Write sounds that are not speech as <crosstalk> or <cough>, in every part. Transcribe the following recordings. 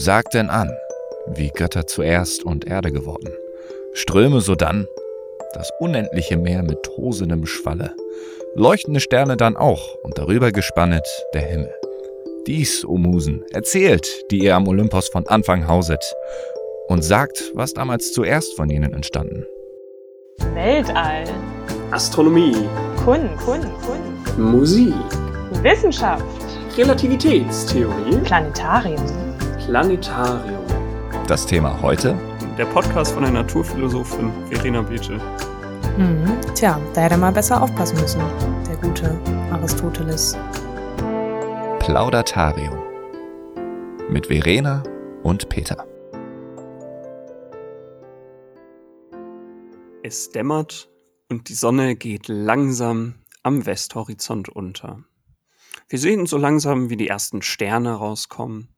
Sagt denn an, wie Götter zuerst und Erde geworden, Ströme sodann, das unendliche Meer mit tosendem Schwalle, leuchtende Sterne dann auch und darüber gespannet der Himmel. Dies, o Musen, erzählt, die ihr am Olympos von Anfang hauset, und sagt, was damals zuerst von ihnen entstanden. Weltall, Astronomie, Kunst, Kunst, Kunst, Musik, Wissenschaft, Relativitätstheorie, Planetarium, Planetarium. Das Thema heute? Der Podcast von der Naturphilosophin Verena Beete. Mhm. Tja, da hätte er mal besser aufpassen müssen, der gute Aristoteles. Plaudatarium. Mit Verena und Peter. Es dämmert und die Sonne geht langsam am Westhorizont unter. Wir sehen so langsam, wie die ersten Sterne rauskommen.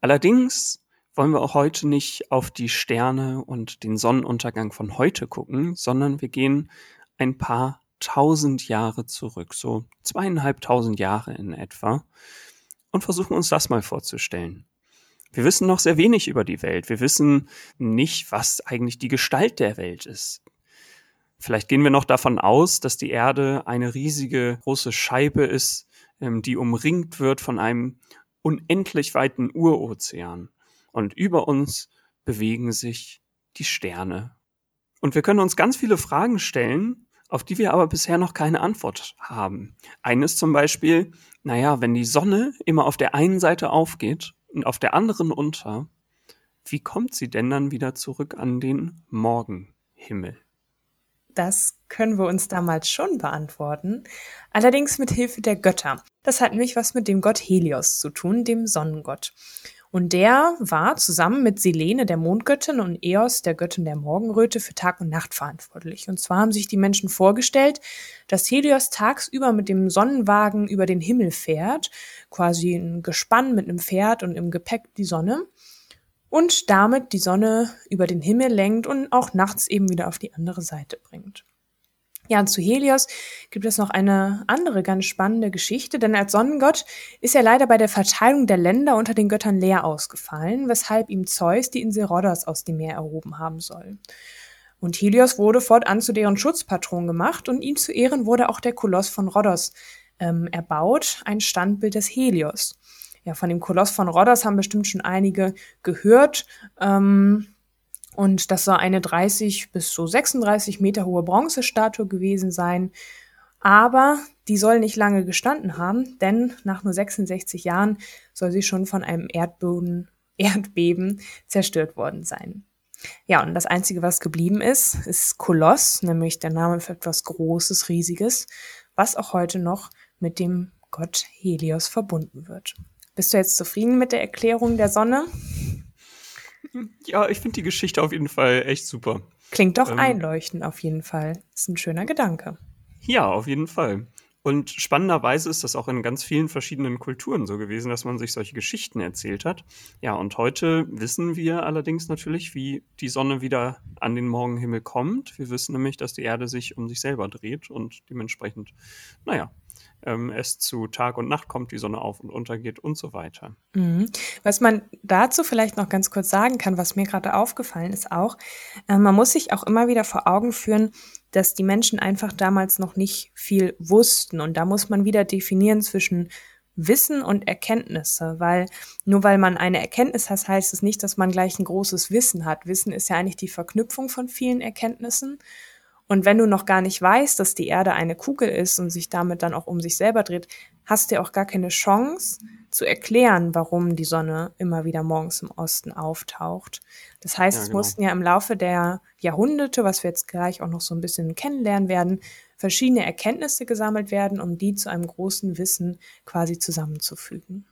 Allerdings wollen wir auch heute nicht auf die Sterne und den Sonnenuntergang von heute gucken, sondern wir gehen ein paar tausend Jahre zurück, so zweieinhalbtausend Jahre in etwa, und versuchen uns das mal vorzustellen. Wir wissen noch sehr wenig über die Welt. Wir wissen nicht, was eigentlich die Gestalt der Welt ist. Vielleicht gehen wir noch davon aus, dass die Erde eine riesige große Scheibe ist, ähm, die umringt wird von einem unendlich weiten Urozean. Und über uns bewegen sich die Sterne. Und wir können uns ganz viele Fragen stellen, auf die wir aber bisher noch keine Antwort haben. Eines zum Beispiel, naja, wenn die Sonne immer auf der einen Seite aufgeht und auf der anderen unter, wie kommt sie denn dann wieder zurück an den Morgenhimmel? Das können wir uns damals schon beantworten, allerdings mit Hilfe der Götter. Das hat nämlich was mit dem Gott Helios zu tun, dem Sonnengott. Und der war zusammen mit Selene, der Mondgöttin, und Eos, der Göttin der Morgenröte, für Tag und Nacht verantwortlich. Und zwar haben sich die Menschen vorgestellt, dass Helios tagsüber mit dem Sonnenwagen über den Himmel fährt, quasi ein Gespann mit einem Pferd und im Gepäck die Sonne, und damit die Sonne über den Himmel lenkt und auch nachts eben wieder auf die andere Seite bringt. Ja, und zu Helios gibt es noch eine andere ganz spannende Geschichte, denn als Sonnengott ist er leider bei der Verteilung der Länder unter den Göttern leer ausgefallen, weshalb ihm Zeus die Insel Rhodos aus dem Meer erhoben haben soll. Und Helios wurde fortan zu deren Schutzpatron gemacht und ihm zu Ehren wurde auch der Koloss von Rhodos ähm, erbaut, ein Standbild des Helios. Ja, von dem Koloss von Rhodos haben bestimmt schon einige gehört. Ähm, und das soll eine 30 bis so 36 Meter hohe Bronzestatue gewesen sein. Aber die soll nicht lange gestanden haben, denn nach nur 66 Jahren soll sie schon von einem Erdboden, <laughs> Erdbeben zerstört worden sein. Ja, und das Einzige, was geblieben ist, ist Koloss, nämlich der Name für etwas Großes, Riesiges, was auch heute noch mit dem Gott Helios verbunden wird. Bist du jetzt zufrieden mit der Erklärung der Sonne? Ja, ich finde die Geschichte auf jeden Fall echt super. Klingt doch ähm, einleuchtend auf jeden Fall. Ist ein schöner Gedanke. Ja, auf jeden Fall. Und spannenderweise ist das auch in ganz vielen verschiedenen Kulturen so gewesen, dass man sich solche Geschichten erzählt hat. Ja, und heute wissen wir allerdings natürlich, wie die Sonne wieder an den Morgenhimmel kommt. Wir wissen nämlich, dass die Erde sich um sich selber dreht und dementsprechend, naja, ähm, es zu Tag und Nacht kommt, die Sonne auf und untergeht und so weiter. Mhm. Was man dazu vielleicht noch ganz kurz sagen kann, was mir gerade aufgefallen ist auch, äh, man muss sich auch immer wieder vor Augen führen, dass die Menschen einfach damals noch nicht viel wussten. Und da muss man wieder definieren zwischen Wissen und Erkenntnisse, weil nur weil man eine Erkenntnis hat, heißt es nicht, dass man gleich ein großes Wissen hat. Wissen ist ja eigentlich die Verknüpfung von vielen Erkenntnissen. Und wenn du noch gar nicht weißt, dass die Erde eine Kugel ist und sich damit dann auch um sich selber dreht, hast du auch gar keine Chance zu erklären, warum die Sonne immer wieder morgens im Osten auftaucht. Das heißt, ja, genau. es mussten ja im Laufe der Jahrhunderte, was wir jetzt gleich auch noch so ein bisschen kennenlernen werden, verschiedene Erkenntnisse gesammelt werden, um die zu einem großen Wissen quasi zusammenzufügen.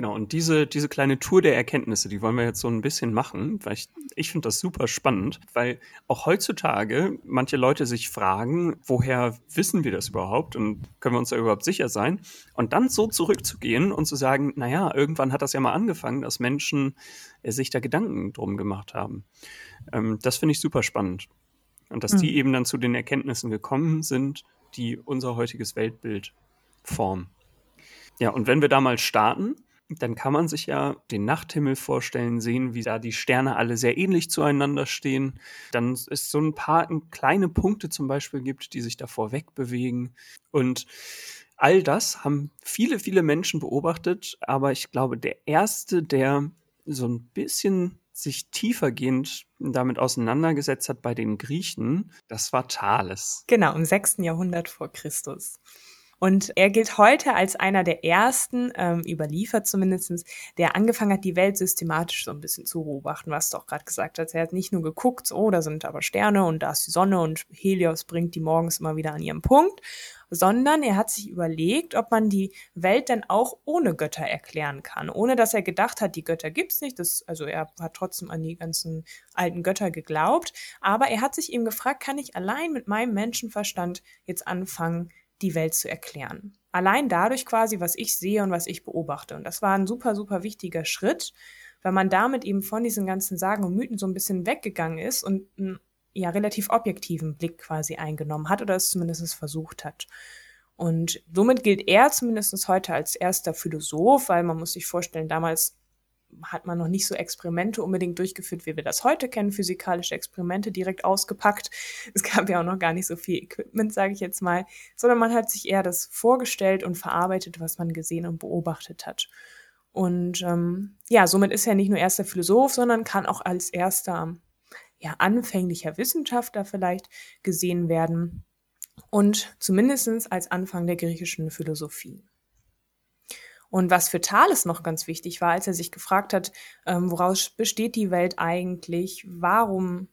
Genau, und diese, diese kleine Tour der Erkenntnisse, die wollen wir jetzt so ein bisschen machen, weil ich, ich finde das super spannend, weil auch heutzutage manche Leute sich fragen, woher wissen wir das überhaupt und können wir uns da überhaupt sicher sein? Und dann so zurückzugehen und zu sagen, naja, irgendwann hat das ja mal angefangen, dass Menschen äh, sich da Gedanken drum gemacht haben. Ähm, das finde ich super spannend. Und dass mhm. die eben dann zu den Erkenntnissen gekommen sind, die unser heutiges Weltbild formen. Ja, und wenn wir da mal starten, dann kann man sich ja den Nachthimmel vorstellen, sehen, wie da die Sterne alle sehr ähnlich zueinander stehen. Dann es so ein paar kleine Punkte zum Beispiel gibt, die sich davor wegbewegen. Und all das haben viele, viele Menschen beobachtet. Aber ich glaube, der erste, der so ein bisschen sich tiefergehend damit auseinandergesetzt hat bei den Griechen, das war Thales. Genau, im 6. Jahrhundert vor Christus. Und er gilt heute als einer der ersten, ähm, überliefert zumindestens, der angefangen hat, die Welt systematisch so ein bisschen zu beobachten, was du auch gerade gesagt hast. Er hat nicht nur geguckt, oh, da sind aber Sterne und da ist die Sonne und Helios bringt die morgens immer wieder an ihrem Punkt, sondern er hat sich überlegt, ob man die Welt denn auch ohne Götter erklären kann, ohne dass er gedacht hat, die Götter gibt's nicht. Das, also er hat trotzdem an die ganzen alten Götter geglaubt, aber er hat sich eben gefragt, kann ich allein mit meinem Menschenverstand jetzt anfangen, die Welt zu erklären. Allein dadurch quasi, was ich sehe und was ich beobachte. Und das war ein super, super wichtiger Schritt, weil man damit eben von diesen ganzen Sagen und Mythen so ein bisschen weggegangen ist und einen ja, relativ objektiven Blick quasi eingenommen hat oder es zumindest versucht hat. Und somit gilt er zumindest heute als erster Philosoph, weil man muss sich vorstellen, damals hat man noch nicht so Experimente unbedingt durchgeführt, wie wir das heute kennen, physikalische Experimente direkt ausgepackt. <laughs> Es gab ja auch noch gar nicht so viel Equipment, sage ich jetzt mal, sondern man hat sich eher das vorgestellt und verarbeitet, was man gesehen und beobachtet hat. Und ähm, ja, somit ist er nicht nur erster Philosoph, sondern kann auch als erster ja, anfänglicher Wissenschaftler vielleicht gesehen werden und zumindest als Anfang der griechischen Philosophie. Und was für Thales noch ganz wichtig war, als er sich gefragt hat, ähm, woraus besteht die Welt eigentlich? Warum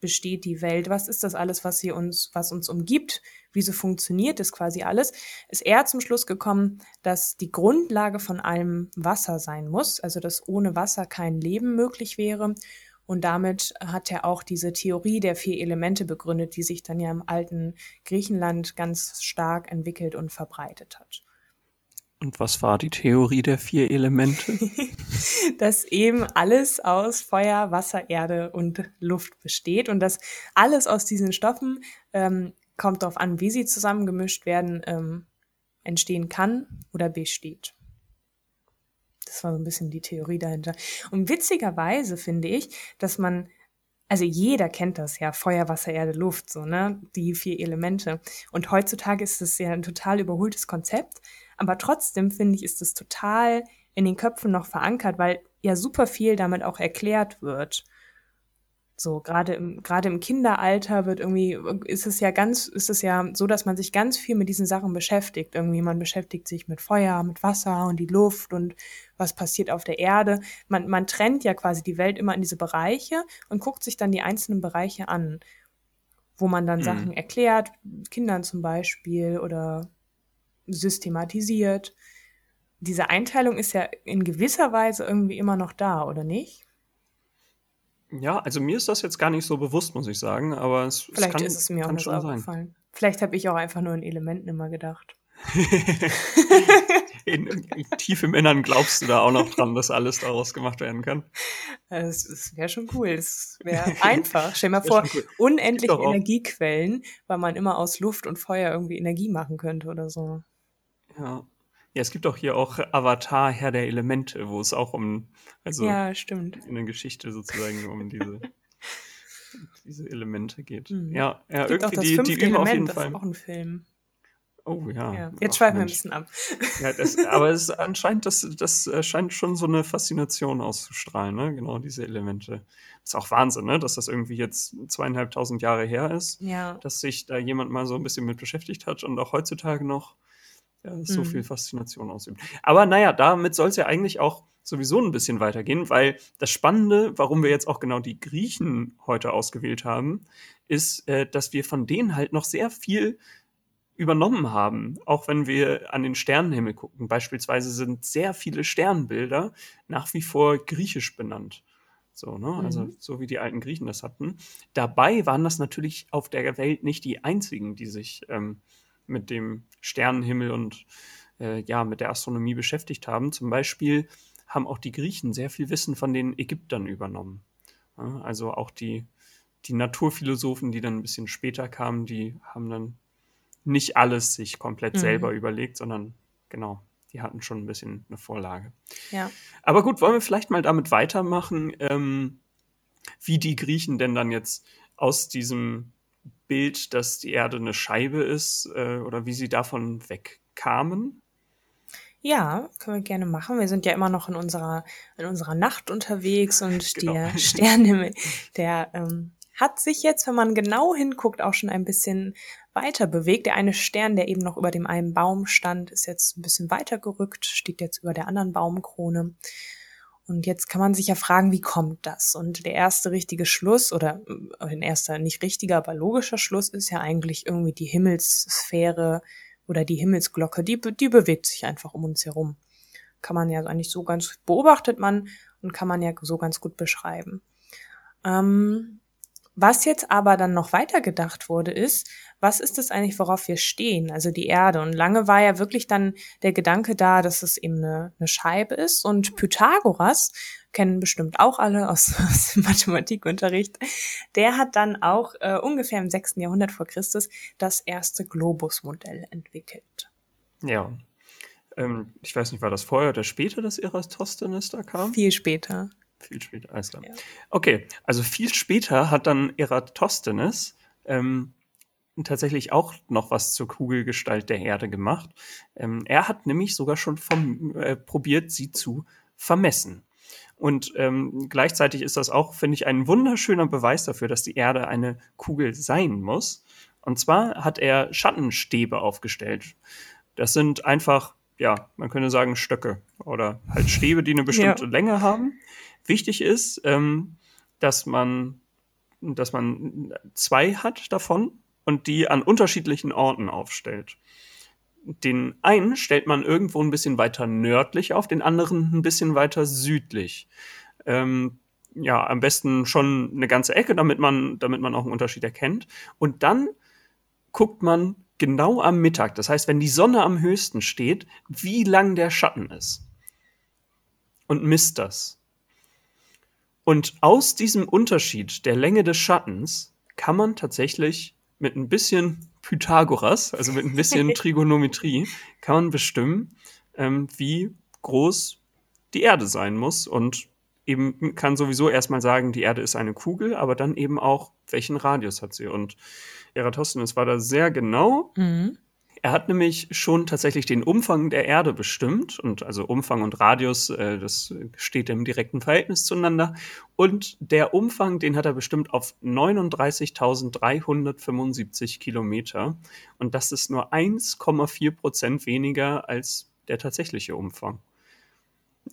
besteht die Welt? Was ist das alles, was sie uns, was uns umgibt? Wieso funktioniert das quasi alles? Ist er zum Schluss gekommen, dass die Grundlage von allem Wasser sein muss, also dass ohne Wasser kein Leben möglich wäre. Und damit hat er auch diese Theorie der vier Elemente begründet, die sich dann ja im alten Griechenland ganz stark entwickelt und verbreitet hat. Und was war die Theorie der vier Elemente? <laughs> dass eben alles aus Feuer, Wasser, Erde und Luft besteht und dass alles aus diesen Stoffen, ähm, kommt darauf an, wie sie zusammengemischt werden, ähm, entstehen kann oder besteht. Das war so ein bisschen die Theorie dahinter. Und witzigerweise finde ich, dass man also jeder kennt das ja, Feuer, Wasser, Erde, Luft, so, ne? Die vier Elemente. Und heutzutage ist das ja ein total überholtes Konzept. Aber trotzdem finde ich, ist es total in den Köpfen noch verankert, weil ja super viel damit auch erklärt wird. So, gerade im, gerade im Kinderalter wird irgendwie, ist es ja ganz, ist es ja so, dass man sich ganz viel mit diesen Sachen beschäftigt. Irgendwie, man beschäftigt sich mit Feuer, mit Wasser und die Luft und was passiert auf der Erde. Man, man trennt ja quasi die Welt immer in diese Bereiche und guckt sich dann die einzelnen Bereiche an, wo man dann mhm. Sachen erklärt, Kindern zum Beispiel oder systematisiert. Diese Einteilung ist ja in gewisser Weise irgendwie immer noch da, oder nicht? Ja, also mir ist das jetzt gar nicht so bewusst, muss ich sagen, aber es, Vielleicht es kann, ist es mir auch nicht aufgefallen. Vielleicht habe ich auch einfach nur in Elementen immer gedacht. <laughs> in, in, tief im Innern glaubst du da auch noch dran, dass alles daraus gemacht werden kann? Es wäre schon cool. Es wäre <laughs> einfach. Stell dir mal vor, cool. unendliche Energiequellen, weil man immer aus Luft und Feuer irgendwie Energie machen könnte oder so. Ja. Ja, es gibt auch hier auch Avatar, Herr der Elemente, wo es auch um, also ja, stimmt. in der Geschichte sozusagen um diese, <laughs> diese Elemente geht. Mhm. Ja, ja irgendwie die, die üben auf jeden Fall. Das ist auch ein Film. Oh ja. ja. Jetzt schweifen wir ein bisschen ab. Ja, das, aber es anscheinend, das, das scheint schon so eine Faszination auszustrahlen, ne? Genau, diese Elemente. Das ist auch Wahnsinn, ne? Dass das irgendwie jetzt zweieinhalbtausend Jahre her ist. Ja. Dass sich da jemand mal so ein bisschen mit beschäftigt hat und auch heutzutage noch ja, so mhm. viel Faszination ausübt. Aber naja, damit soll es ja eigentlich auch sowieso ein bisschen weitergehen, weil das Spannende, warum wir jetzt auch genau die Griechen heute ausgewählt haben, ist, äh, dass wir von denen halt noch sehr viel übernommen haben, auch wenn wir an den Sternenhimmel gucken. Beispielsweise sind sehr viele Sternbilder nach wie vor griechisch benannt. So, ne? Also mhm. so wie die alten Griechen das hatten. Dabei waren das natürlich auf der Welt nicht die einzigen, die sich ähm, mit dem Sternenhimmel und äh, ja, mit der Astronomie beschäftigt haben. Zum Beispiel haben auch die Griechen sehr viel Wissen von den Ägyptern übernommen. Ja, also auch die, die Naturphilosophen, die dann ein bisschen später kamen, die haben dann nicht alles sich komplett mhm. selber überlegt, sondern genau, die hatten schon ein bisschen eine Vorlage. Ja. Aber gut, wollen wir vielleicht mal damit weitermachen, ähm, wie die Griechen denn dann jetzt aus diesem Bild, dass die Erde eine Scheibe ist, äh, oder wie sie davon wegkamen? Ja, können wir gerne machen. Wir sind ja immer noch in unserer, in unserer Nacht unterwegs und <laughs> Genau. der Sternenhimmel, der ähm, hat sich jetzt, wenn man genau hinguckt, auch schon ein bisschen weiter bewegt. Der eine Stern, der eben noch über dem einen Baum stand, ist jetzt ein bisschen weiter gerückt, steht jetzt über der anderen Baumkrone. Und jetzt kann man sich ja fragen, wie kommt das? Und der erste richtige Schluss, oder äh, ein erster nicht richtiger, aber logischer Schluss ist ja eigentlich irgendwie die Himmelssphäre oder die Himmelsglocke, die, die bewegt sich einfach um uns herum. Kann man ja eigentlich so ganz, beobachtet man und kann man ja so ganz gut beschreiben. Ähm, was jetzt aber dann noch weiter gedacht wurde, ist, was ist das eigentlich, worauf wir stehen? Also die Erde. Und lange war ja wirklich dann der Gedanke da, dass es eben eine, eine Scheibe ist. Und Pythagoras, kennen bestimmt auch alle aus, <laughs> aus dem Mathematikunterricht, der hat dann auch äh, ungefähr im 6. Jahrhundert vor Christus das erste Globusmodell entwickelt. Ja. Ähm, ich weiß nicht, war das vorher oder später, dass Eratosthenes da kam? Viel später. Viel später, alles klar. Ja. Okay, also viel später hat dann Eratosthenes ähm, tatsächlich auch noch was zur Kugelgestalt der Erde gemacht. Ähm, er hat nämlich sogar schon vom, äh, probiert, sie zu vermessen. Und ähm, gleichzeitig ist das auch, finde ich, ein wunderschöner Beweis dafür, dass die Erde eine Kugel sein muss. Und zwar hat er Schattenstäbe aufgestellt. Das sind einfach, ja, man könnte sagen Stöcke oder halt Stäbe, die eine bestimmte Ja. Länge haben. Wichtig ist, ähm, dass man, dass man zwei hat davon und die an unterschiedlichen Orten aufstellt. Den einen stellt man irgendwo ein bisschen weiter nördlich auf, den anderen ein bisschen weiter südlich. Ähm, ja, am besten schon eine ganze Ecke, damit man, damit man auch einen Unterschied erkennt. Und dann guckt man genau am Mittag, das heißt, wenn die Sonne am höchsten steht, wie lang der Schatten ist. Und misst das. Und aus diesem Unterschied der Länge des Schattens kann man tatsächlich mit ein bisschen Pythagoras, also mit ein bisschen <laughs> Trigonometrie, kann man bestimmen, ähm, wie groß die Erde sein muss. Und eben kann sowieso erstmal sagen, die Erde ist eine Kugel, aber dann eben auch, welchen Radius hat sie. Und Eratosthenes war da sehr genau. Mhm. Er hat nämlich schon tatsächlich den Umfang der Erde bestimmt und also Umfang und Radius, äh, das steht im direkten Verhältnis zueinander. Und der Umfang, den hat er bestimmt auf 39.375 Kilometer. Und das ist nur 1,4 Prozent weniger als der tatsächliche Umfang.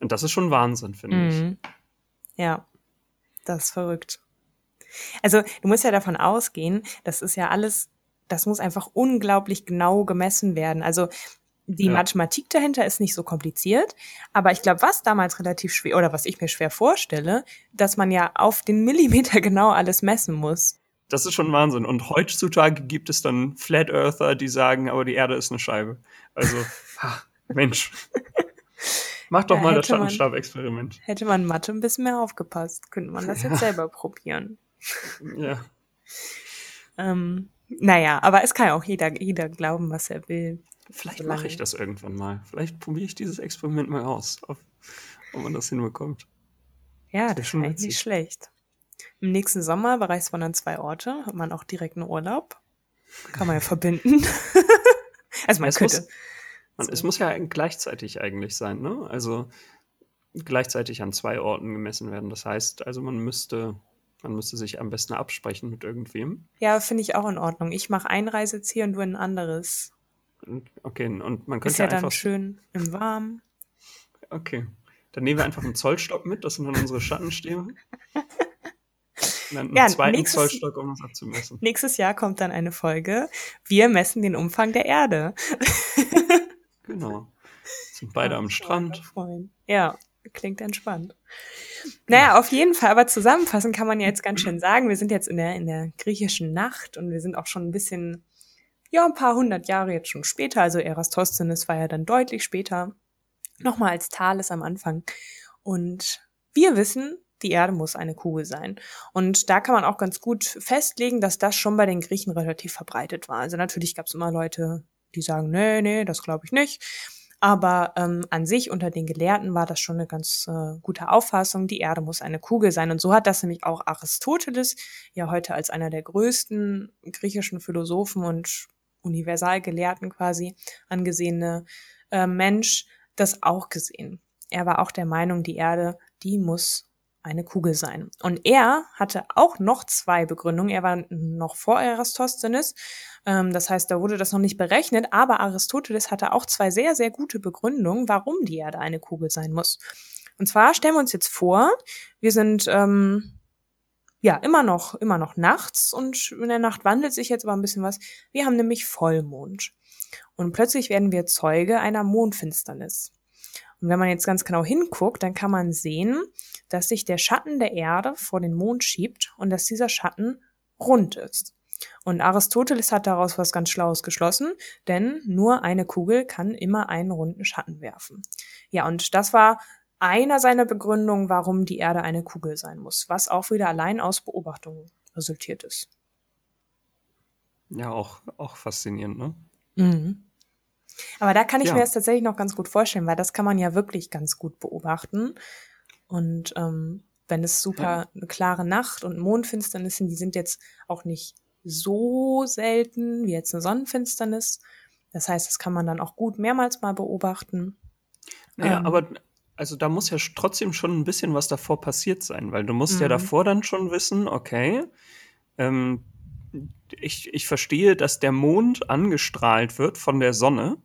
Und das ist schon Wahnsinn, finde ich. Mhm. Ja, das ist verrückt. Also du musst ja davon ausgehen, das ist ja alles, das muss einfach unglaublich genau gemessen werden. Also die Ja. Mathematik dahinter ist nicht so kompliziert, aber ich glaube, was damals relativ schwer oder was ich mir schwer vorstelle, dass man ja auf den Millimeter <laughs> genau alles messen muss. Das ist schon Wahnsinn. Und heutzutage gibt es dann Flat Earther, die sagen, aber die Erde ist eine Scheibe. Also, <laughs> ha, Mensch. Mach doch Ja, mal das Schattenstab-Experiment. Hätte man Mathe ein bisschen mehr aufgepasst, könnte man das jetzt selber probieren. Ja. <laughs> Ähm, naja, aber es kann ja auch jeder, jeder glauben, was er will. Vielleicht Solange- mache ich das irgendwann mal. Vielleicht probiere ich dieses Experiment mal aus, ob, ob man das hinbekommt. Ja, wär das ist schon nicht witzig. schlecht. Im nächsten Sommer bereist man an zwei Orte, hat man auch direkt einen Urlaub. Kann man ja <laughs> verbinden. <laughs> also man Es könnte. muss, man, es muss ja gleichzeitig eigentlich sein, ne? Also gleichzeitig an zwei Orten gemessen werden. Das heißt, also man müsste, man müsste sich am besten absprechen mit irgendwem. Ja, finde ich auch in Ordnung. Ich mache ein Reiseziel und du ein anderes. Okay, und man Ist könnte ja dann einfach. schön im Warmen. Okay. Dann nehmen wir einfach einen Zollstock mit, das sind dann unsere Schattenstäbe. <laughs> Und dann einen Ja, zweiten nächstes- Zollstock, um das abzumessen. Nächstes Jahr kommt dann eine Folge. Wir messen den Umfang der Erde. <laughs> Genau. Sind beide Ja, am Strand. Ja, klingt entspannt. Naja, auf jeden Fall, aber zusammenfassend kann man ja jetzt ganz schön sagen, wir sind jetzt in der, in der griechischen Nacht und wir sind auch schon ein bisschen, ja, ein paar hundert Jahre jetzt schon später. Also Eratosthenes war ja dann deutlich später. Nochmal als Thales am Anfang. Und wir wissen, die Erde muss eine Kugel sein. Und da kann man auch ganz gut festlegen, dass das schon bei den Griechen relativ verbreitet war. Also natürlich gab es immer Leute, die sagen, nee, nee, das glaube ich nicht. Aber ähm, an sich unter den Gelehrten war das schon eine ganz äh, gute Auffassung. Die Erde muss eine Kugel sein. Und so hat das nämlich auch Aristoteles, ja heute als einer der größten griechischen Philosophen und Universalgelehrten quasi angesehene äh, Mensch, das auch gesehen. Er war auch der Meinung, die Erde, die muss eine Kugel sein. Und er hatte auch noch zwei Begründungen. Er war noch vor Eratosthenes. Ähm, das heißt, da wurde das noch nicht berechnet. Aber Aristoteles hatte auch zwei sehr, sehr gute Begründungen, warum die Erde eine Kugel sein muss. Und zwar stellen wir uns jetzt vor, wir sind ähm, ja immer noch, immer noch nachts und in der Nacht wandelt sich jetzt aber ein bisschen was. Wir haben nämlich Vollmond. Und plötzlich werden wir Zeuge einer Mondfinsternis. Und wenn man jetzt ganz genau hinguckt, dann kann man sehen, dass sich der Schatten der Erde vor den Mond schiebt und dass dieser Schatten rund ist. Und Aristoteles hat daraus was ganz Schlaues geschlossen, denn nur eine Kugel kann immer einen runden Schatten werfen. Ja, und das war einer seiner Begründungen, warum die Erde eine Kugel sein muss, was auch wieder allein aus Beobachtungen resultiert ist. Ja, auch, auch faszinierend, ne? Mhm. Aber da kann ich Ja. mir das tatsächlich noch ganz gut vorstellen, weil das kann man ja wirklich ganz gut beobachten. Und ähm, wenn es super eine klare Nacht und Mondfinsternis sind, die sind jetzt auch nicht so selten wie jetzt eine Sonnenfinsternis. Das heißt, das kann man dann auch gut mehrmals mal beobachten. Naja, Ähm. aber also da muss ja trotzdem schon ein bisschen was davor passiert sein, weil du musst ja Mhm. davor dann schon wissen, okay, ähm, ich, ich verstehe, dass der Mond angestrahlt wird von der Sonne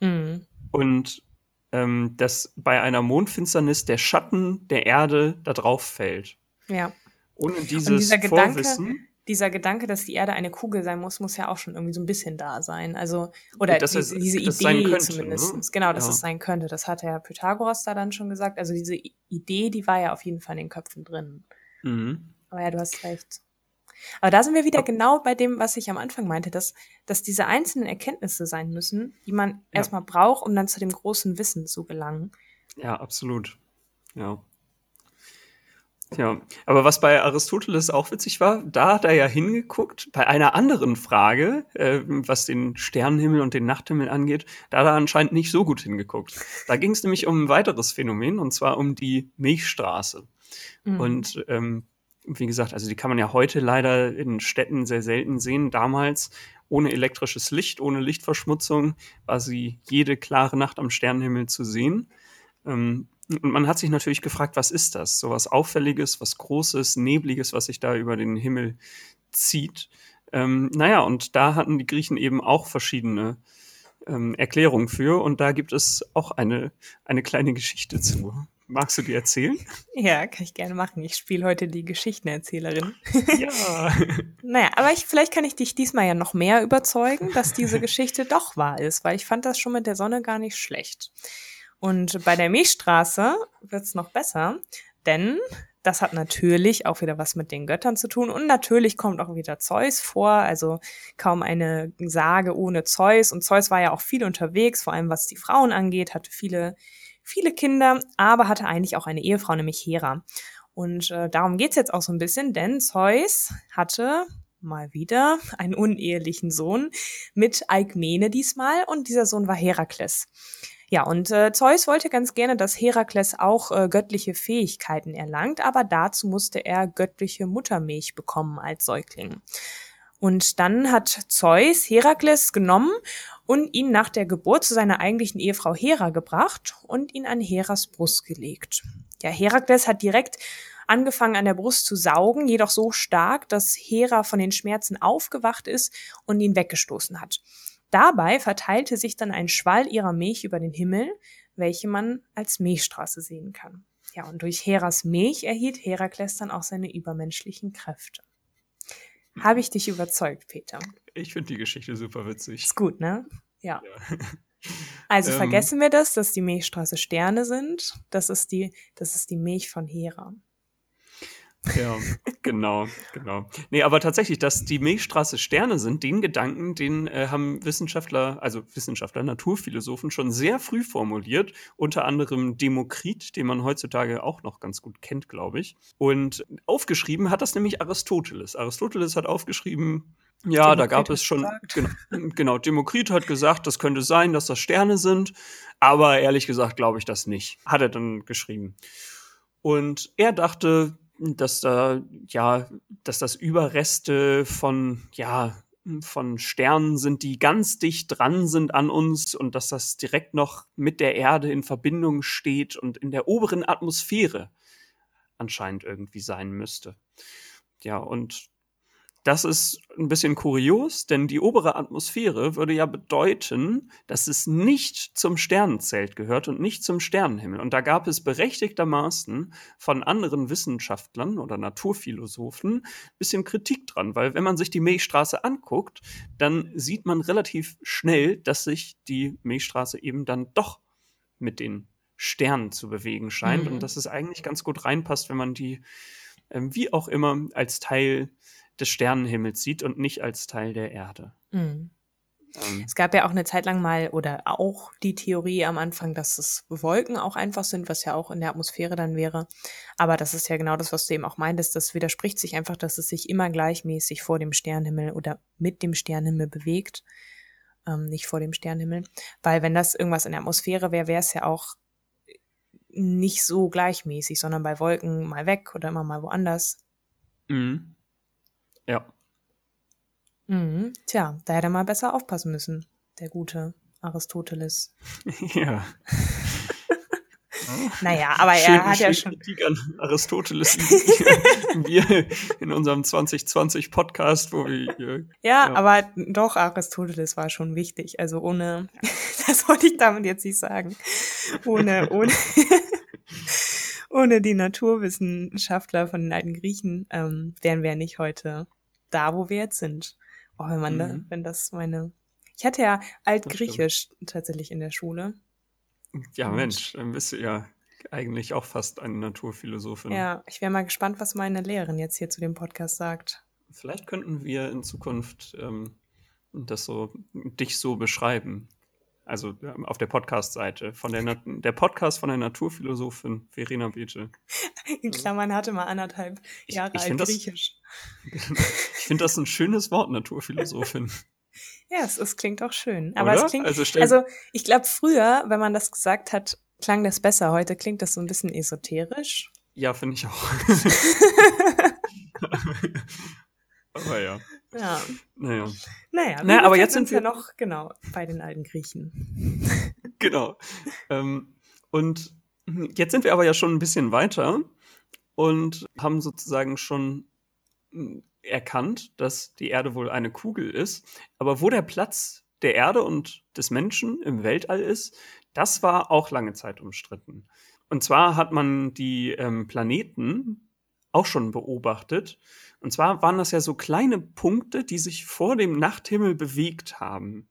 Mhm. und ähm, dass bei einer Mondfinsternis der Schatten der Erde da drauf fällt. Ja. Ohne dieses dieser Gedanke- Vorwissen. Dieser Gedanke, dass die Erde eine Kugel sein muss, muss ja auch schon irgendwie so ein bisschen da sein. Also, oder diese, es- diese Idee könnte, zumindest. ne? Genau, dass Ja. es sein könnte. Das hat ja Pythagoras da dann schon gesagt. Also diese Idee, die war ja auf jeden Fall in den Köpfen drin. Mhm. Aber ja, du hast recht. Aber da sind wir wieder genau bei dem, was ich am Anfang meinte, dass, dass diese einzelnen Erkenntnisse sein müssen, die man Ja. erstmal braucht, um dann zu dem großen Wissen zu gelangen. Ja, absolut. Ja. Ja, aber was bei Aristoteles auch witzig war, da hat er ja hingeguckt, bei einer anderen Frage, äh, was den Sternenhimmel und den Nachthimmel angeht, da hat er anscheinend nicht so gut hingeguckt. Da ging es nämlich um ein weiteres Phänomen, und zwar um die Milchstraße. Mhm. Und ähm, wie gesagt, also die kann man ja heute leider in Städten sehr selten sehen. Damals ohne elektrisches Licht, ohne Lichtverschmutzung war sie jede klare Nacht am Sternenhimmel zu sehen. Ähm, und man hat sich natürlich gefragt, was ist das? So was Auffälliges, was Großes, Nebliges, was sich da über den Himmel zieht. Ähm, naja, und da hatten die Griechen eben auch verschiedene ähm, Erklärungen für. Und da gibt es auch eine, eine kleine Geschichte zu. Magst du die erzählen? ja, kann ich gerne machen. Ich spiele heute die Geschichtenerzählerin. <laughs> ja. Naja, aber ich, vielleicht kann ich dich diesmal ja noch mehr überzeugen, dass diese Geschichte <laughs> doch wahr ist, weil ich fand das schon mit der Sonne gar nicht schlecht. Und bei der Milchstraße wird's noch besser, denn das hat natürlich auch wieder was mit den Göttern zu tun und natürlich kommt auch wieder Zeus vor, also kaum eine Sage ohne Zeus und Zeus war ja auch viel unterwegs, vor allem was die Frauen angeht, hatte viele, viele Kinder, aber hatte eigentlich auch eine Ehefrau, nämlich Hera. Und äh, darum geht's jetzt auch so ein bisschen, denn Zeus hatte mal wieder einen unehelichen Sohn mit Alkmene diesmal und dieser Sohn war Herakles. Ja, und äh, Zeus wollte ganz gerne, dass Herakles auch äh, göttliche Fähigkeiten erlangt, aber dazu musste er göttliche Muttermilch bekommen als Säugling. Und dann hat Zeus Herakles genommen und ihn nach der Geburt zu seiner eigentlichen Ehefrau Hera gebracht und ihn an Heras Brust gelegt. Ja, Herakles hat direkt angefangen an der Brust zu saugen, jedoch so stark, dass Hera von den Schmerzen aufgewacht ist und ihn weggestoßen hat. Dabei verteilte sich dann ein Schwall ihrer Milch über den Himmel, welche man als Milchstraße sehen kann. Ja, und durch Heras Milch erhielt Herakles dann auch seine übermenschlichen Kräfte. Habe ich dich überzeugt, Peter? Ich finde die Geschichte super witzig. Ist gut, ne? Ja. <laughs> Also Ähm. vergessen wir das, dass die Milchstraße Sterne sind. Das ist die, das ist die Milch von Hera. Ja, <laughs> genau, genau. Nee, aber tatsächlich, dass die Milchstraße Sterne sind, den Gedanken, den äh, haben Wissenschaftler, also Wissenschaftler, Naturphilosophen schon sehr früh formuliert, unter anderem Demokrit, den man heutzutage auch noch ganz gut kennt, glaube ich. Und aufgeschrieben hat das nämlich Aristoteles. Aristoteles hat aufgeschrieben, Ja, da Demokrit gab hat es schon, genau, genau, Demokrit hat gesagt, das könnte sein, dass das Sterne sind, aber ehrlich gesagt glaube ich das nicht, hat er dann geschrieben. Und er dachte, dass da, ja, dass das Überreste von, ja, von Sternen sind, die ganz dicht dran sind an uns und dass das direkt noch mit der Erde in Verbindung steht und in der oberen Atmosphäre anscheinend irgendwie sein müsste. Ja, und das ist ein bisschen kurios, denn die obere Atmosphäre würde ja bedeuten, dass es nicht zum Sternenzelt gehört und nicht zum Sternenhimmel. Und da gab es berechtigtermaßen von anderen Wissenschaftlern oder Naturphilosophen ein bisschen Kritik dran, weil wenn man sich die Milchstraße anguckt, dann sieht man relativ schnell, dass sich die Milchstraße eben dann doch mit den Sternen zu bewegen scheint Mhm. und dass es eigentlich ganz gut reinpasst, wenn man die ähm, wie auch immer als Teil des Sternenhimmels sieht und nicht als Teil der Erde. Mhm. Ähm, Es gab ja auch eine Zeit lang mal oder auch die Theorie am Anfang, dass es Wolken auch einfach sind, was ja auch in der Atmosphäre dann wäre. Aber das ist ja genau das, was du eben auch meintest. Das widerspricht sich einfach, dass es sich immer gleichmäßig vor dem Sternenhimmel oder mit dem Sternenhimmel bewegt. Ähm, nicht vor dem Sternenhimmel. Weil wenn das irgendwas in der Atmosphäre wäre, wäre es ja auch nicht so gleichmäßig, sondern bei Wolken mal weg oder immer mal woanders. mhm. Ja. Mhm. Tja, da hätte er mal besser aufpassen müssen, der gute Aristoteles. <laughs> ja. <laughs> Naja, aber er hat ja schon. Kritik an Aristoteles. wir in unserem 2020 Podcast, wo wir Ja, Ja. aber doch, Aristoteles war schon wichtig. Also ohne, <laughs> das wollte ich damit jetzt nicht sagen. Ohne, ohne, ohne die Naturwissenschaftler von den alten Griechen ähm, wären wir nicht heute da, wo wir jetzt sind. Oh, wenn man, da, Mhm. wenn das meine. Ich hatte ja Altgriechisch tatsächlich in der Schule. ja Mensch, dann bist du ja eigentlich auch fast eine Naturphilosophin. Ja, ich wäre mal gespannt, was meine Lehrerin jetzt hier zu dem Podcast sagt. Vielleicht könnten wir in Zukunft ähm, das so dich so beschreiben. Also ähm, auf der Podcast-Seite von der der Podcast von der Naturphilosophin Verena Beete. In Klammern hatte mal anderthalb Ich- Jahre ich find das- Altgriechisch. <laughs> Ich finde das ein schönes Wort, Naturphilosophin. <laughs> Ja, es, es klingt auch schön. Aber Oder? es klingt, also, also ich glaube, früher, wenn man das gesagt hat, klang das besser. Heute klingt das so ein bisschen esoterisch. ja, finde ich auch. <laughs> aber ja, Ja. naja, Naja, Na, wir aber jetzt sind wir- ja noch, genau, bei den alten Griechen. <laughs> genau. Ähm, und jetzt sind wir aber ja schon ein bisschen weiter und haben sozusagen schon mh, erkannt, dass die Erde wohl eine Kugel ist. Aber wo der Platz der Erde und des Menschen im Weltall ist, das war auch lange Zeit umstritten. Und zwar hat man die ähm, Planeten auch schon beobachtet. Und zwar waren das ja so kleine Punkte, die sich vor dem Nachthimmel bewegt haben.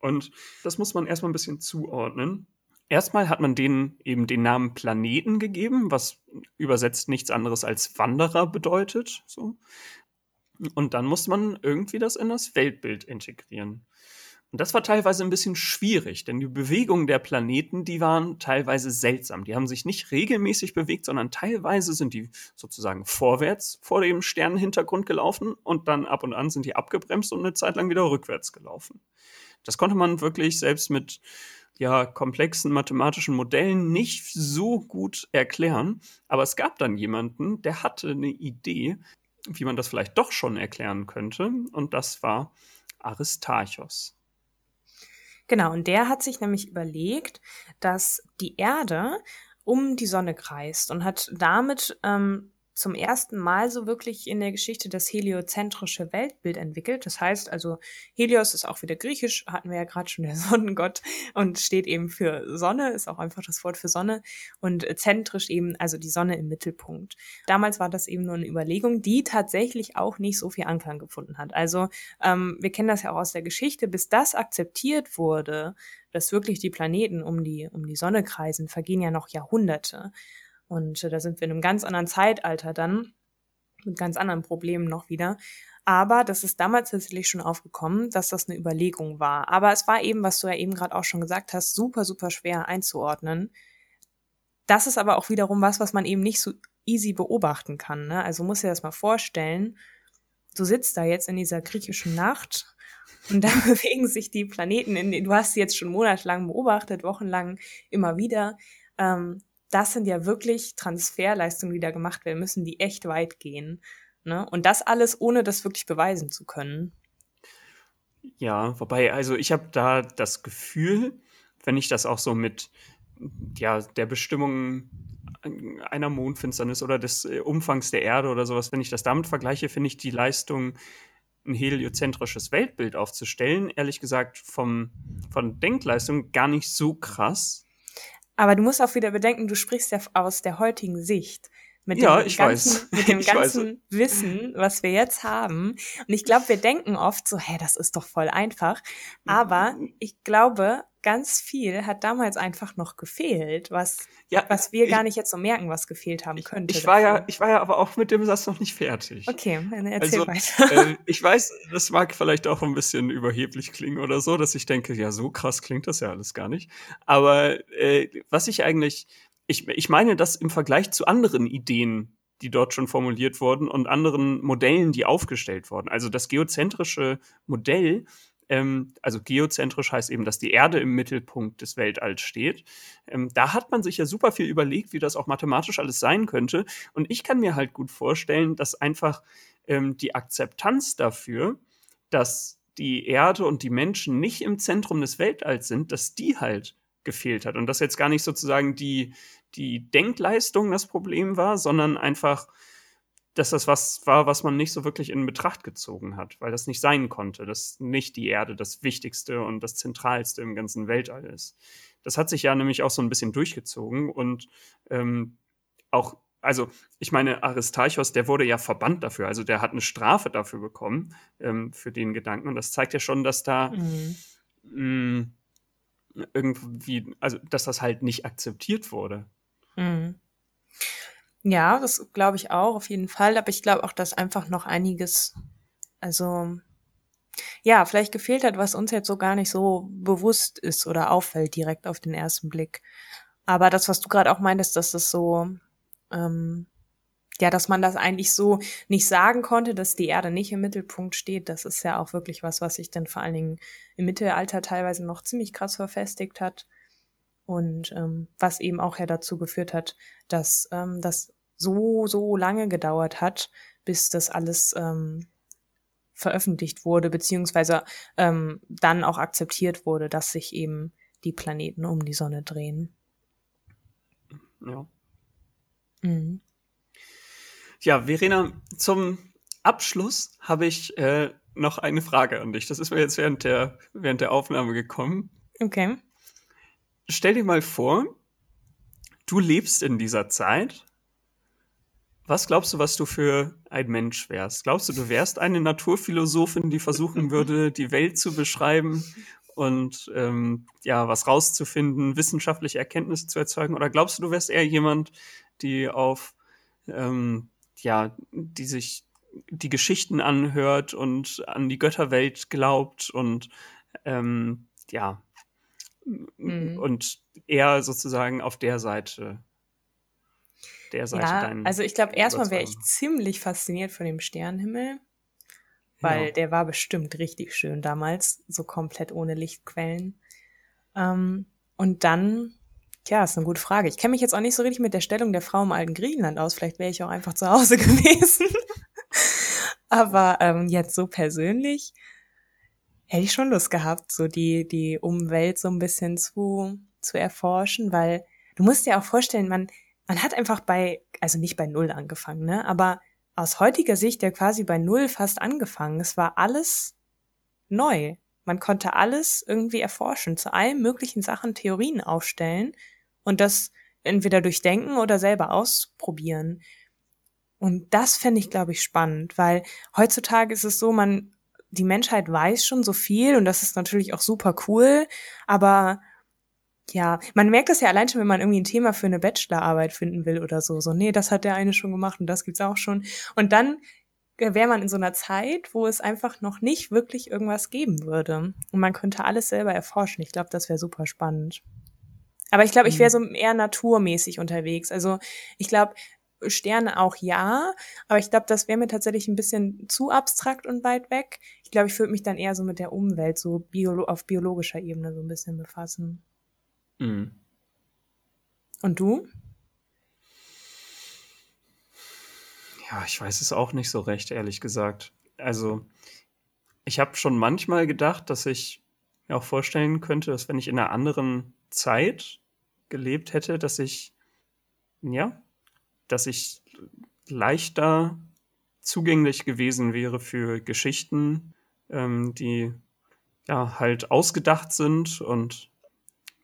Und das muss man erstmal ein bisschen zuordnen. Erstmal hat man denen eben den Namen Planeten gegeben, was übersetzt nichts anderes als Wanderer bedeutet. So. Und dann muss man irgendwie das in das Weltbild integrieren. Und das war teilweise ein bisschen schwierig, denn die Bewegungen der Planeten, die waren teilweise seltsam. Die haben sich nicht regelmäßig bewegt, sondern teilweise sind die sozusagen vorwärts vor dem Sternenhintergrund gelaufen und dann ab und an sind die abgebremst und eine Zeit lang wieder rückwärts gelaufen. Das konnte man wirklich selbst mit ja, komplexen mathematischen Modellen nicht so gut erklären. Aber es gab dann jemanden, der hatte eine Idee, wie man das vielleicht doch schon erklären könnte. Und das war Aristarchos. Genau, und der hat sich nämlich überlegt, dass die Erde um die Sonne kreist und hat damit ähm, zum ersten Mal so wirklich in der Geschichte das heliozentrische Weltbild entwickelt. Das heißt also, Helios ist auch wieder griechisch, hatten wir ja gerade schon der <laughs> Sonnengott und steht eben für Sonne, ist auch einfach das Wort für Sonne und äh, zentrisch eben, also die Sonne im Mittelpunkt. Damals war das eben nur eine Überlegung, die tatsächlich auch nicht so viel Anklang gefunden hat. Also ähm, wir kennen das ja auch aus der Geschichte, bis das akzeptiert wurde, dass wirklich die Planeten um die, um die Sonne kreisen, vergehen ja noch Jahrhunderte. Und äh, da sind wir in einem ganz anderen Zeitalter dann, mit ganz anderen Problemen noch wieder. Aber das ist damals tatsächlich schon aufgekommen, dass das eine Überlegung war. Aber es war eben, was du ja eben gerade auch schon gesagt hast, super, super schwer einzuordnen. Das ist aber auch wiederum was, was man eben nicht so easy beobachten kann. Ne? Also muss dir das mal vorstellen, du sitzt da jetzt in dieser griechischen Nacht und da <laughs> bewegen sich die Planeten, in, du hast sie jetzt schon monatelang beobachtet, wochenlang immer wieder. Ähm, das sind ja wirklich Transferleistungen, die da gemacht werden müssen, die echt weit gehen. Ne? Und das alles, ohne das wirklich beweisen zu können. Ja, wobei, also ich habe da das Gefühl, wenn ich das auch so mit ja, der Bestimmung einer Mondfinsternis oder des äh, Umfangs der Erde oder sowas, wenn ich das damit vergleiche, finde ich die Leistung, ein heliozentrisches Weltbild aufzustellen, ehrlich gesagt vom, von Denkleistung gar nicht so krass. Aber du musst auch wieder bedenken, du sprichst ja aus der heutigen Sicht. Mit ja, dem ich ganzen, weiß. Mit dem <laughs> Ich ganzen Wissen, was wir jetzt haben. Und ich glaube, wir denken oft so, hä, das ist doch voll einfach. Aber ich glaube, ganz viel hat damals einfach noch gefehlt, was, Ja, was wir ich- gar nicht jetzt so merken, was gefehlt haben könnte. Ich war ja, ich war ja aber auch mit dem Satz noch nicht fertig. Okay, dann erzähl Also, weiter. äh, <laughs> ich weiß, das mag vielleicht auch ein bisschen überheblich klingen oder so, dass ich denke, ja, so krass klingt das ja alles gar nicht. Aber äh, was ich eigentlich, ich, ich meine das im Vergleich zu anderen Ideen, die dort schon formuliert wurden und anderen Modellen, die aufgestellt wurden. Also das geozentrische Modell, ähm, also geozentrisch heißt eben, dass die Erde im Mittelpunkt des Weltalls steht. Ähm, da hat man sich ja super viel überlegt, wie das auch mathematisch alles sein könnte. Und ich kann mir halt gut vorstellen, dass einfach ähm, die Akzeptanz dafür, dass die Erde und die Menschen nicht im Zentrum des Weltalls sind, dass die halt gefehlt hat. Und dass jetzt gar nicht sozusagen die, die Denkleistung das Problem war, sondern einfach, dass das was war, was man nicht so wirklich in Betracht gezogen hat, weil das nicht sein konnte, dass nicht die Erde das Wichtigste und das Zentralste im ganzen Weltall ist. Das hat sich ja nämlich auch so ein bisschen durchgezogen und ähm, auch, also ich meine, Aristarchos, der wurde ja verbannt dafür, also der hat eine Strafe dafür bekommen, ähm, für den Gedanken. Und das zeigt ja schon, dass da Mhm. mh, irgendwie, also dass das halt nicht akzeptiert wurde. Mhm. Ja, das glaube ich auch, auf jeden Fall. Aber ich glaube auch, dass einfach noch einiges, also ja, vielleicht gefehlt hat, was uns jetzt so gar nicht so bewusst ist oder auffällt direkt auf den ersten Blick. Aber das, was du gerade auch meintest, dass das so, ähm, ja, dass man das eigentlich so nicht sagen konnte, dass die Erde nicht im Mittelpunkt steht, das ist ja auch wirklich was, was sich dann vor allen Dingen im Mittelalter teilweise noch ziemlich krass verfestigt hat. Und ähm, was eben auch ja dazu geführt hat, dass ähm, das so, so lange gedauert hat, bis das alles ähm, veröffentlicht wurde, beziehungsweise ähm, dann auch akzeptiert wurde, dass sich eben die Planeten um die Sonne drehen. Ja. Mhm. Ja, Verena, zum Abschluss habe ich äh, noch eine Frage an dich. Das ist mir jetzt während der, während der Aufnahme gekommen. Okay. Stell dir mal vor, du lebst in dieser Zeit. Was glaubst du, was du für ein Mensch wärst? Glaubst du, du wärst eine Naturphilosophin, die versuchen würde, <laughs> die Welt zu beschreiben und ähm, ja, was rauszufinden, wissenschaftliche Erkenntnisse zu erzeugen? Oder glaubst du, du wärst eher jemand, die auf ähm, ja, die sich die Geschichten anhört und an die Götterwelt glaubt und ähm, ja Mhm. und eher sozusagen auf der Seite der Seite Ja, also ich glaube, erstmal wäre ich ziemlich fasziniert von dem Sternenhimmel, weil Ja. der war bestimmt richtig schön damals, so komplett ohne Lichtquellen. Ähm, und dann, tja, ist eine gute Frage. Ich kenne mich jetzt auch nicht so richtig mit der Stellung der Frau im alten Griechenland aus. Vielleicht wäre ich auch einfach zu Hause <laughs> gewesen. Aber ähm, jetzt so persönlich hätte ich schon Lust gehabt, so die, die Umwelt so ein bisschen zu, zu erforschen, weil du musst dir auch vorstellen, man, man hat einfach bei, also nicht bei Null angefangen, ne, aber aus heutiger Sicht ja quasi bei Null fast angefangen. Es war alles neu. Man konnte alles irgendwie erforschen, zu allen möglichen Sachen Theorien aufstellen und das entweder durchdenken oder selber ausprobieren. Und das fände ich, glaube ich, spannend, weil heutzutage ist es so, man, die Menschheit weiß schon so viel und das ist natürlich auch super cool, aber ja, man merkt das ja allein schon, wenn man irgendwie ein Thema für eine Bachelorarbeit finden will oder so. So, nee, das hat der eine schon gemacht und das gibt's auch schon. Und dann wäre man in so einer Zeit, wo es einfach noch nicht wirklich irgendwas geben würde. Und man könnte alles selber erforschen. Ich glaube, das wäre super spannend. Aber ich glaube, ich wäre so eher naturmäßig unterwegs. Also ich glaube, Sterne auch ja, aber ich glaube, das wäre mir tatsächlich ein bisschen zu abstrakt und weit weg. Ich glaube, ich würde mich dann eher so mit der Umwelt, so biolo auf biologischer Ebene so ein bisschen befassen. Mhm. Und du? Ja, ich weiß es auch nicht so recht, ehrlich gesagt. Also, ich habe schon manchmal gedacht, dass ich mir auch vorstellen könnte, dass wenn ich in einer anderen Zeit gelebt hätte, dass ich, ja, dass ich leichter zugänglich gewesen wäre für Geschichten, ähm, die ja halt ausgedacht sind und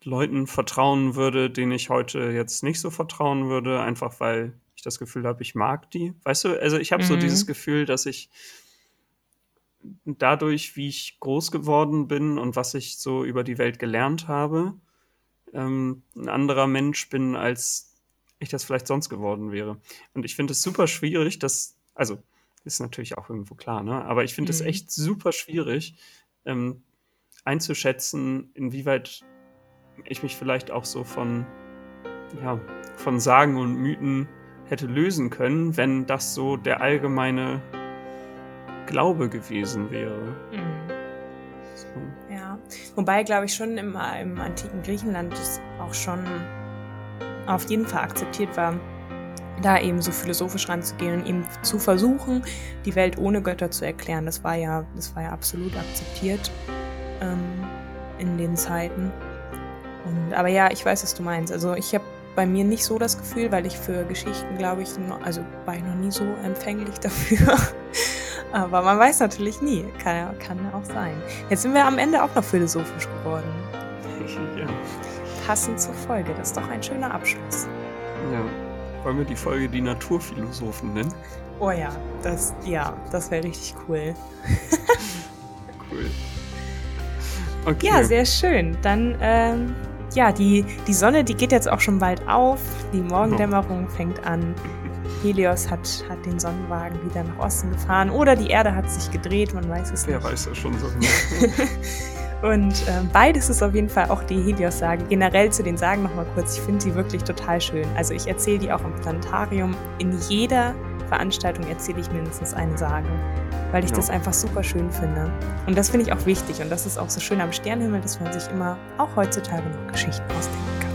Leuten vertrauen würde, denen ich heute jetzt nicht so vertrauen würde, einfach weil ich das Gefühl habe, ich mag die. Weißt du, also ich habe mhm. so dieses Gefühl, dass ich dadurch, wie ich groß geworden bin und was ich so über die Welt gelernt habe, ähm, ein anderer Mensch bin, als ich das vielleicht sonst geworden wäre. Und ich finde es super schwierig, dass, also ist natürlich auch irgendwo klar, ne? Aber ich finde es mhm. echt super schwierig, ähm, einzuschätzen, inwieweit ich mich vielleicht auch so von, ja, von Sagen und Mythen hätte lösen können, wenn das so der allgemeine Glaube gewesen wäre. Mhm. So. Ja, wobei, glaube ich, schon im, im antiken Griechenland es auch schon auf jeden Fall akzeptiert war, da eben so philosophisch ranzugehen und eben zu versuchen, die Welt ohne Götter zu erklären. Das war ja, das war ja absolut akzeptiert ähm, in den Zeiten. Und, aber ja, ich weiß, was du meinst. Also ich habe bei mir nicht so das Gefühl, weil ich für Geschichten, glaube ich, noch, also war ich noch nie so empfänglich <laughs> dafür. aber man weiß natürlich nie. Kann, kann auch sein. Jetzt sind wir am Ende auch noch philosophisch geworden. Ja. Passend zur Folge. Das ist doch ein schöner Abschluss. Ja. Wollen wir die Folge die Naturphilosophen nennen? Oh ja, das, ja, das wäre richtig cool. <laughs> cool. Okay. Ja, sehr schön. Dann ähm, ja, die, die Sonne, die geht jetzt auch schon bald auf. Die Morgendämmerung fängt an. Helios hat, hat den Sonnenwagen wieder nach Osten gefahren. Oder die Erde hat sich gedreht, man weiß es Wer nicht. Wer weiß das schon so <laughs> genau. Und äh, beides ist auf jeden Fall auch die Helios-Sage. Generell zu den Sagen nochmal kurz. Ich finde sie wirklich total schön. Also ich erzähle die auch im Planetarium. In jeder Veranstaltung erzähle ich mindestens eine Sage, weil ich ja. das einfach super schön finde. Und das finde ich auch wichtig. Und das ist auch so schön am Sternenhimmel, dass man sich immer auch heutzutage noch Geschichten ausdenkt.